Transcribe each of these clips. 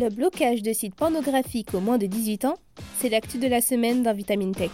Le blocage de sites pornographiques aux moins de 18 ans, c'est l'actu de la semaine dans Vitamine Tech.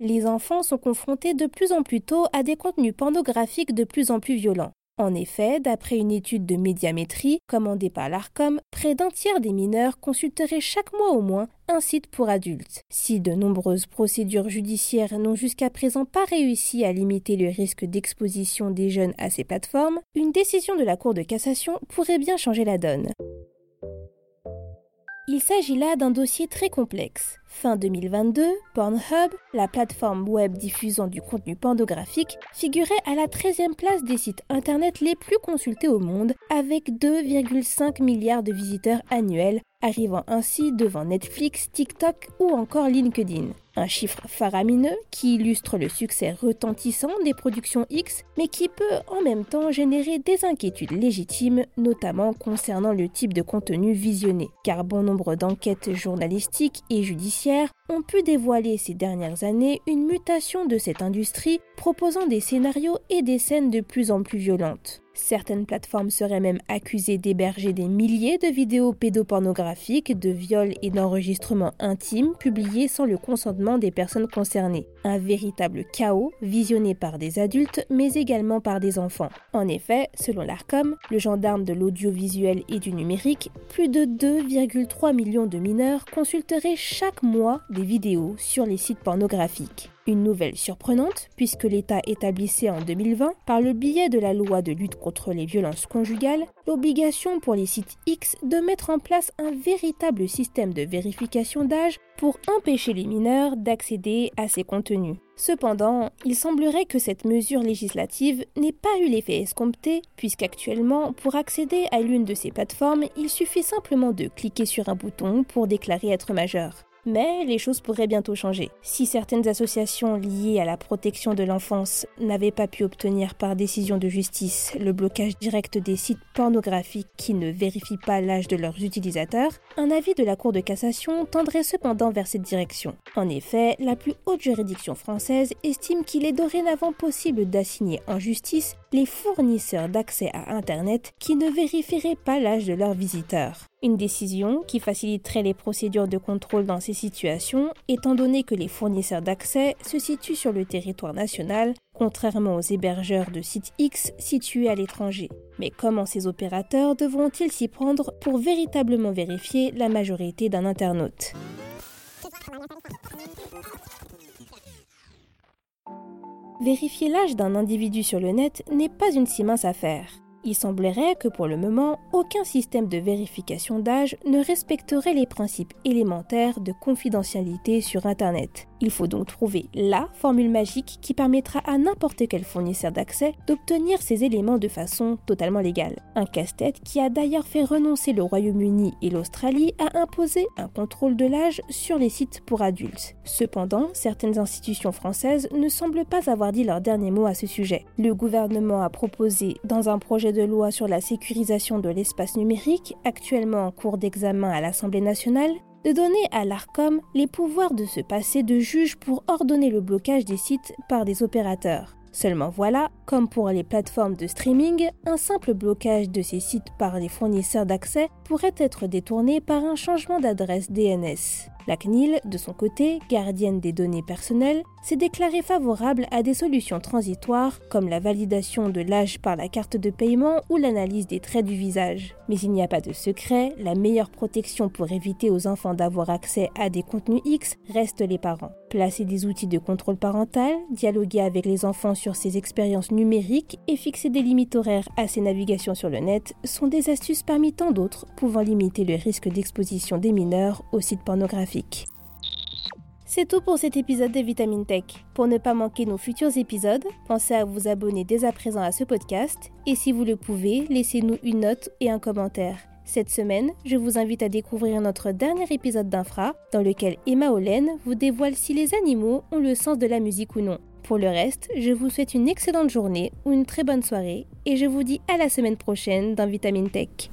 Les enfants sont confrontés de plus en plus tôt à des contenus pornographiques de plus en plus violents. En effet, d'après une étude de médiamétrie commandée par l'ARCOM, près d'un tiers des mineurs consulteraient chaque mois au moins un site pour adultes. Si de nombreuses procédures judiciaires n'ont jusqu'à présent pas réussi à limiter le risque d'exposition des jeunes à ces plateformes, une décision de la Cour de cassation pourrait bien changer la donne. Il s'agit là d'un dossier très complexe. Fin 2022, Pornhub, la plateforme web diffusant du contenu pornographique, figurait à la 13e place des sites internet les plus consultés au monde, avec 2,5 milliards de visiteurs annuels, arrivant ainsi devant Netflix, TikTok ou encore LinkedIn. Un chiffre faramineux qui illustre le succès retentissant des productions X, mais qui peut en même temps générer des inquiétudes légitimes, notamment concernant le type de contenu visionné, car bon nombre d'enquêtes journalistiques et judiciaires entière ont pu dévoiler ces dernières années une mutation de cette industrie proposant des scénarios et des scènes de plus en plus violentes. Certaines plateformes seraient même accusées d'héberger des milliers de vidéos pédopornographiques, de viols et d'enregistrements intimes publiés sans le consentement des personnes concernées. Un véritable chaos visionné par des adultes mais également par des enfants. En effet, selon l'ARCOM, le gendarme de l'audiovisuel et du numérique, plus de 2,3 millions de mineurs consulteraient chaque mois des vidéos sur les sites pornographiques. Une nouvelle surprenante, puisque l'État établissait en 2020, par le biais de la loi de lutte contre les violences conjugales, l'obligation pour les sites X de mettre en place un véritable système de vérification d'âge pour empêcher les mineurs d'accéder à ces contenus. Cependant, il semblerait que cette mesure législative n'ait pas eu l'effet escompté, puisqu'actuellement, pour accéder à l'une de ces plateformes, il suffit simplement de cliquer sur un bouton pour déclarer être majeur. Mais les choses pourraient bientôt changer. Si certaines associations liées à la protection de l'enfance n'avaient pas pu obtenir par décision de justice le blocage direct des sites pornographiques qui ne vérifient pas l'âge de leurs utilisateurs, un avis de la Cour de cassation tendrait cependant vers cette direction. En effet, la plus haute juridiction française estime qu'il est dorénavant possible d'assigner en justice les fournisseurs d'accès à Internet qui ne vérifieraient pas l'âge de leurs visiteurs. Une décision qui faciliterait les procédures de contrôle dans ces situations, étant donné que les fournisseurs d'accès se situent sur le territoire national, contrairement aux hébergeurs de sites X situés à l'étranger. Mais comment ces opérateurs devront-ils s'y prendre pour véritablement vérifier la majorité d'un internaute? Vérifier l'âge d'un individu sur le net n'est pas une si mince affaire. Il semblerait que pour le moment, aucun système de vérification d'âge ne respecterait les principes élémentaires de confidentialité sur Internet. Il faut donc trouver la formule magique qui permettra à n'importe quel fournisseur d'accès d'obtenir ces éléments de façon totalement légale. Un casse-tête qui a d'ailleurs fait renoncer le Royaume-Uni et l'Australie à imposer un contrôle de l'âge sur les sites pour adultes. Cependant, certaines institutions françaises ne semblent pas avoir dit leur dernier mot à ce sujet. Le gouvernement a proposé, dans un projet de loi sur la sécurisation de l'espace numérique, actuellement en cours d'examen à l'Assemblée nationale, de donner à l'ARCOM les pouvoirs de se passer de juge pour ordonner le blocage des sites par des opérateurs. Seulement voilà, comme pour les plateformes de streaming, un simple blocage de ces sites par les fournisseurs d'accès pourrait être détourné par un changement d'adresse DNS. La CNIL, de son côté, gardienne des données personnelles, s'est déclarée favorable à des solutions transitoires comme la validation de l'âge par la carte de paiement ou l'analyse des traits du visage. Mais il n'y a pas de secret, la meilleure protection pour éviter aux enfants d'avoir accès à des contenus X reste les parents. Placer des outils de contrôle parental, dialoguer avec les enfants sur ces expériences numériques et fixer des limites horaires à ces navigations sur le net sont des astuces parmi tant d'autres pouvant limiter le risque d'exposition des mineurs aux sites pornographiques. C'est tout pour cet épisode de Vitamine Tech. Pour ne pas manquer nos futurs épisodes, pensez à vous abonner dès à présent à ce podcast et si vous le pouvez, laissez-nous une note et un commentaire. Cette semaine, je vous invite à découvrir notre dernier épisode d'Infra, dans lequel Emma Olen vous dévoile si les animaux ont le sens de la musique ou non. Pour le reste, je vous souhaite une excellente journée ou une très bonne soirée et je vous dis à la semaine prochaine dans Vitamine Tech.